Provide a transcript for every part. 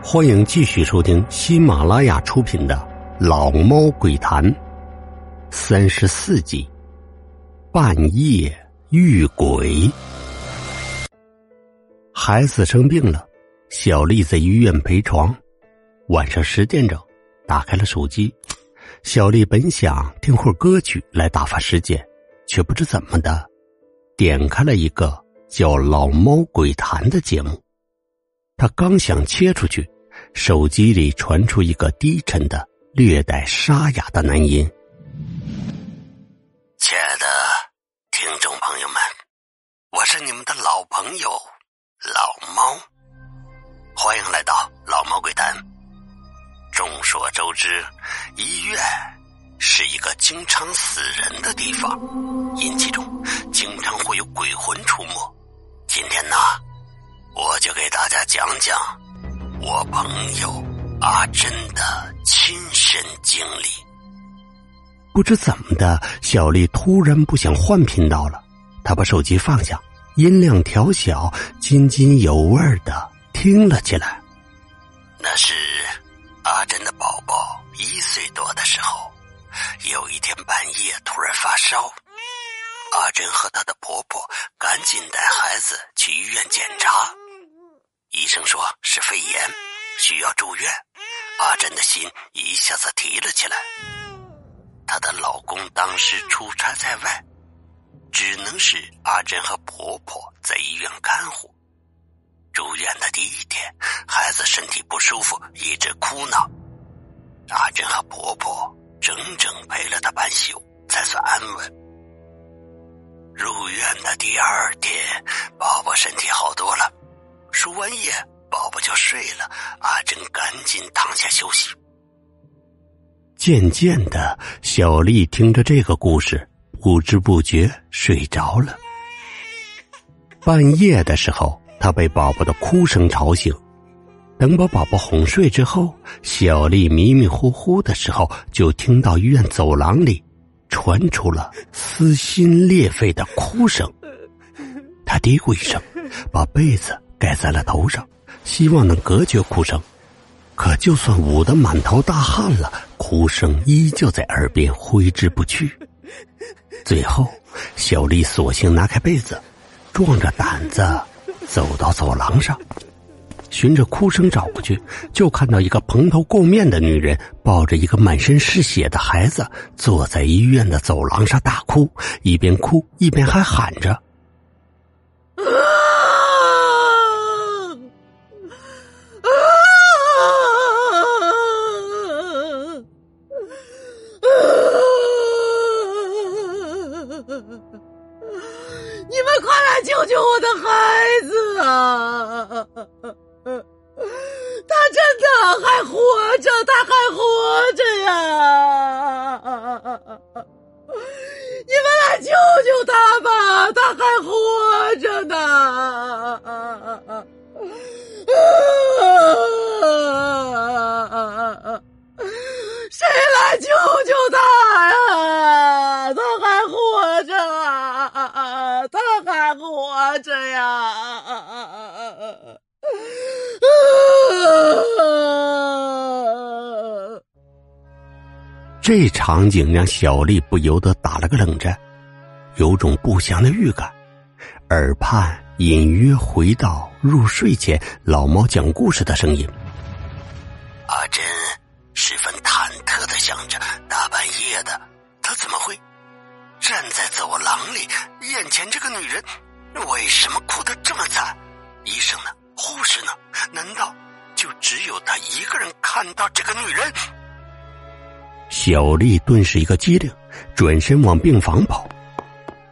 欢迎继续收听喜马拉雅出品的《老猫鬼谈》三十四集《半夜遇鬼》。孩子生病了，小丽在医院陪床。晚上十点整，打开了手机。小丽本想听会儿歌曲来打发时间，却不知怎么的，点开了一个叫《老猫鬼谈》的节目。他刚想切出去。手机里传出一个低沉的、略带沙哑的男音：“亲爱的听众朋友们，我是你们的老朋友老猫，欢迎来到老猫鬼谈。众所周知，医院是一个经常死人的地方，阴气中经常会有鬼魂出没。今天呢，我就给大家讲讲。”我朋友阿珍的亲身经历。不知怎么的，小丽突然不想换频道了。她把手机放下，音量调小，津津有味的听了起来。那是阿珍的宝宝一岁多的时候，有一天半夜突然发烧，阿珍和她的婆婆赶紧带孩子去医院检查。医生说是肺炎，需要住院。阿珍的心一下子提了起来。她的老公当时出差在外，只能是阿珍和婆婆在医院看护。住院的第一天，孩子身体不舒服，一直哭闹。阿珍和婆婆整整陪了她半宿，才算安稳。入院的第二天，宝宝身体好多了。输完液，宝宝就睡了。阿珍赶紧躺下休息。渐渐的，小丽听着这个故事，不知不觉睡着了。半夜的时候，她被宝宝的哭声吵醒。等把宝宝哄睡之后，小丽迷迷糊糊的时候，就听到医院走廊里传出了撕心裂肺的哭声。她嘀咕一声，把被子。盖在了头上，希望能隔绝哭声。可就算捂得满头大汗了，哭声依旧在耳边挥之不去。最后，小丽索性拿开被子，壮着胆子走到走廊上，循着哭声找过去，就看到一个蓬头垢面的女人抱着一个满身是血的孩子，坐在医院的走廊上大哭，一边哭一边还喊着。还活着，他还活着呀！你们来救救他吧，他还活着呢！这场景让小丽不由得打了个冷战，有种不祥的预感，耳畔隐约回到入睡前老猫讲故事的声音。阿珍。十分忐忑的想着，大半夜的，他怎么会站在走廊里？眼前这个女人为什么哭得这么惨？医生呢？护士呢？难道就只有他一个人看到这个女人？小丽顿时一个机灵，转身往病房跑。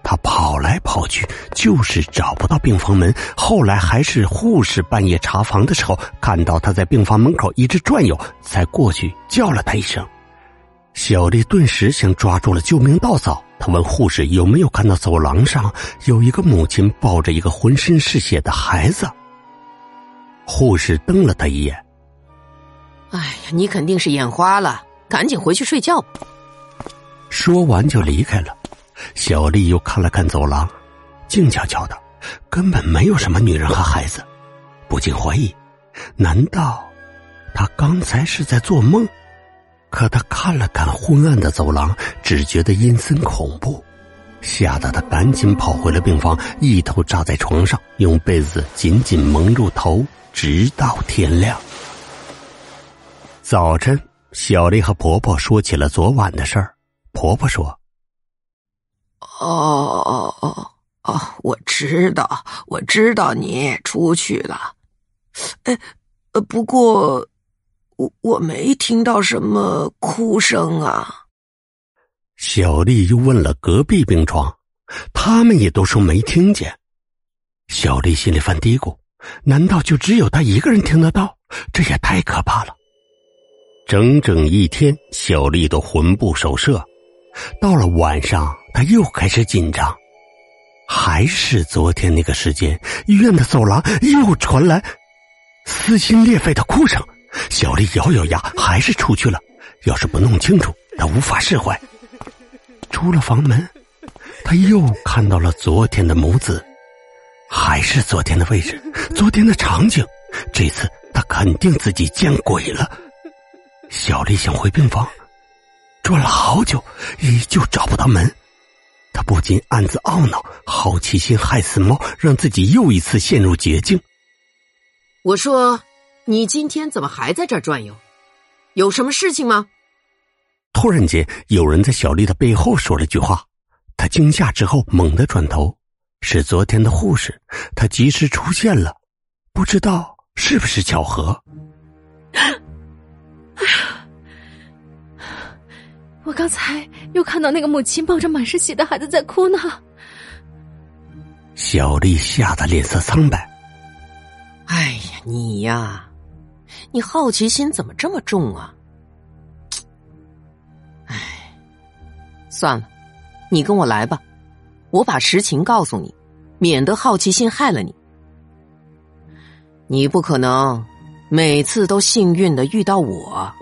她跑来跑去，就是找不到病房门。后来还是护士半夜查房的时候，看到他在病房门口一直转悠，才过去叫了他一声。小丽顿时像抓住了救命稻草，她问护士有没有看到走廊上有一个母亲抱着一个浑身是血的孩子。护士瞪了他一眼：“哎呀，你肯定是眼花了，赶紧回去睡觉吧。”说完就离开了。小丽又看了看走廊，静悄悄的，根本没有什么女人和孩子，不禁怀疑：难道他刚才是在做梦。可他看了看昏暗的走廊，只觉得阴森恐怖，吓得他赶紧跑回了病房，一头扎在床上，用被子紧紧蒙住头，直到天亮。早晨，小丽和婆婆说起了昨晚的事儿。婆婆说：“哦哦哦哦，我知道，我知道你出去了。哎，呃，不过。”我我没听到什么哭声啊！小丽又问了隔壁病床，他们也都说没听见。小丽心里犯嘀咕：难道就只有她一个人听得到？这也太可怕了！整整一天，小丽都魂不守舍。到了晚上，她又开始紧张，还是昨天那个时间，医院的走廊又传来撕心裂肺的哭声。小丽咬咬牙，还是出去了。要是不弄清楚，她无法释怀。出了房门，他又看到了昨天的母子，还是昨天的位置，昨天的场景。这次他肯定自己见鬼了。小丽想回病房，转了好久，依旧找不到门。她不禁暗自懊恼：好奇心害死猫，让自己又一次陷入绝境。我说。你今天怎么还在这儿转悠？有什么事情吗？突然间，有人在小丽的背后说了句话，她惊吓之后猛地转头，是昨天的护士，她及时出现了，不知道是不是巧合。我刚才又看到那个母亲抱着满是血的孩子在哭呢。小丽吓得脸色苍白。哎呀，你呀！你好奇心怎么这么重啊？哎，算了，你跟我来吧，我把实情告诉你，免得好奇心害了你。你不可能每次都幸运的遇到我。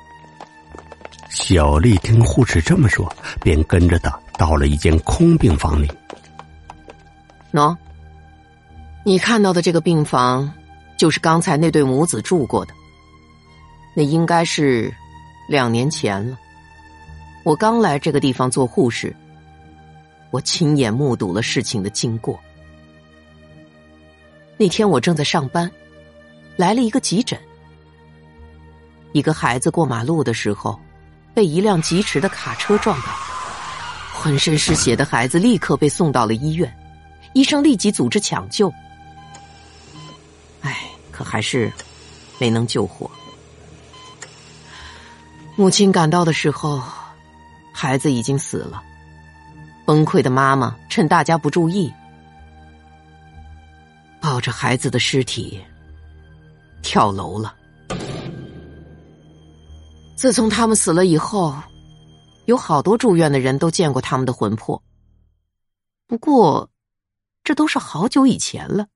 小丽听护士这么说，便跟着他到了一间空病房里。喏，你看到的这个病房，就是刚才那对母子住过的。那应该是两年前了。我刚来这个地方做护士，我亲眼目睹了事情的经过。那天我正在上班，来了一个急诊，一个孩子过马路的时候，被一辆疾驰的卡车撞倒，浑身是血的孩子立刻被送到了医院，医生立即组织抢救，唉，可还是没能救活。母亲赶到的时候，孩子已经死了。崩溃的妈妈趁大家不注意，抱着孩子的尸体跳楼了。自从他们死了以后，有好多住院的人都见过他们的魂魄。不过，这都是好久以前了。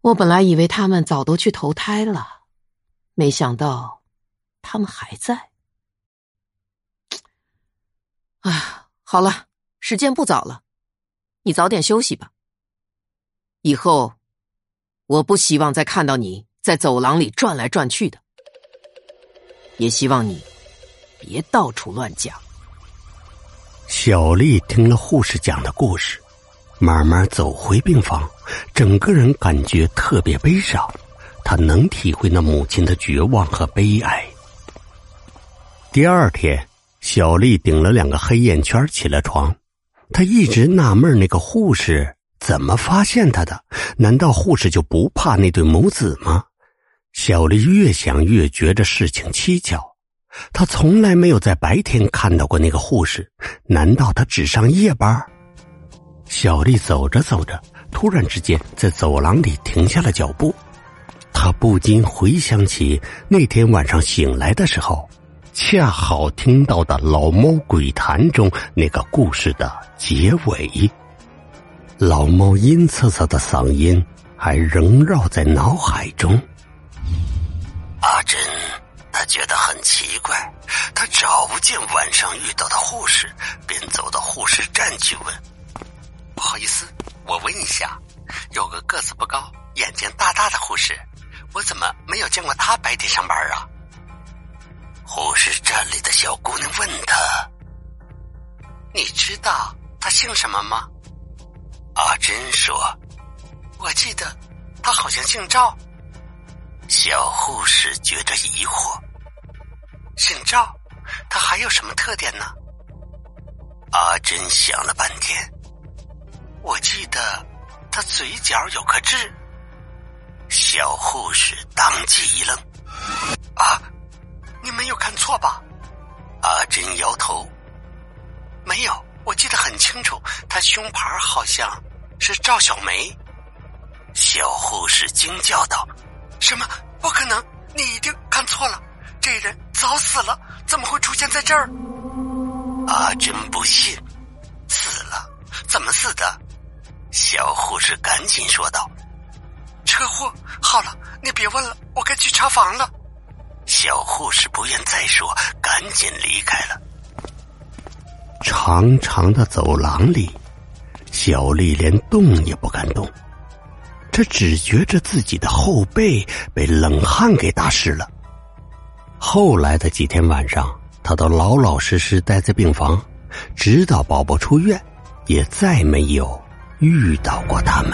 我本来以为他们早都去投胎了，没想到。他们还在。啊，好了，时间不早了，你早点休息吧。以后，我不希望再看到你在走廊里转来转去的，也希望你别到处乱讲。小丽听了护士讲的故事，慢慢走回病房，整个人感觉特别悲伤。她能体会那母亲的绝望和悲哀。第二天，小丽顶了两个黑眼圈起了床。她一直纳闷那个护士怎么发现她的？难道护士就不怕那对母子吗？小丽越想越觉着事情蹊跷。她从来没有在白天看到过那个护士，难道她只上夜班？小丽走着走着，突然之间在走廊里停下了脚步。她不禁回想起那天晚上醒来的时候。恰好听到的老猫鬼谈中那个故事的结尾，老猫阴恻恻的嗓音还萦绕在脑海中。奇怪，他找不见晚上遇到的护士，便走到护士站去问：“不好意思，我问一下，有个个子不高、眼睛大大的护士，我怎么没有见过他白天上班啊？护士站里的小姑娘问他：“你知道他姓什么吗？”阿珍说：“我记得他好像姓赵。”小护士觉着疑惑：“姓赵，他还有什么特点呢？”阿珍想了半天，我记得他嘴角有颗痣。小护士当即一愣：“啊！”你没有看错吧？阿珍摇头，没有，我记得很清楚，他胸牌好像是赵小梅。小护士惊叫道：“什么？不可能！你一定看错了，这人早死了，怎么会出现在这儿？”阿珍不信，死了？怎么死的？小护士赶紧说道：“车祸！好了，你别问了，我该去查房了。”小护士不愿再说，赶紧离开了。长长的走廊里，小丽连动也不敢动，她只觉着自己的后背被冷汗给打湿了。后来的几天晚上，他都老老实实待在病房，直到宝宝出院，也再没有遇到过他们。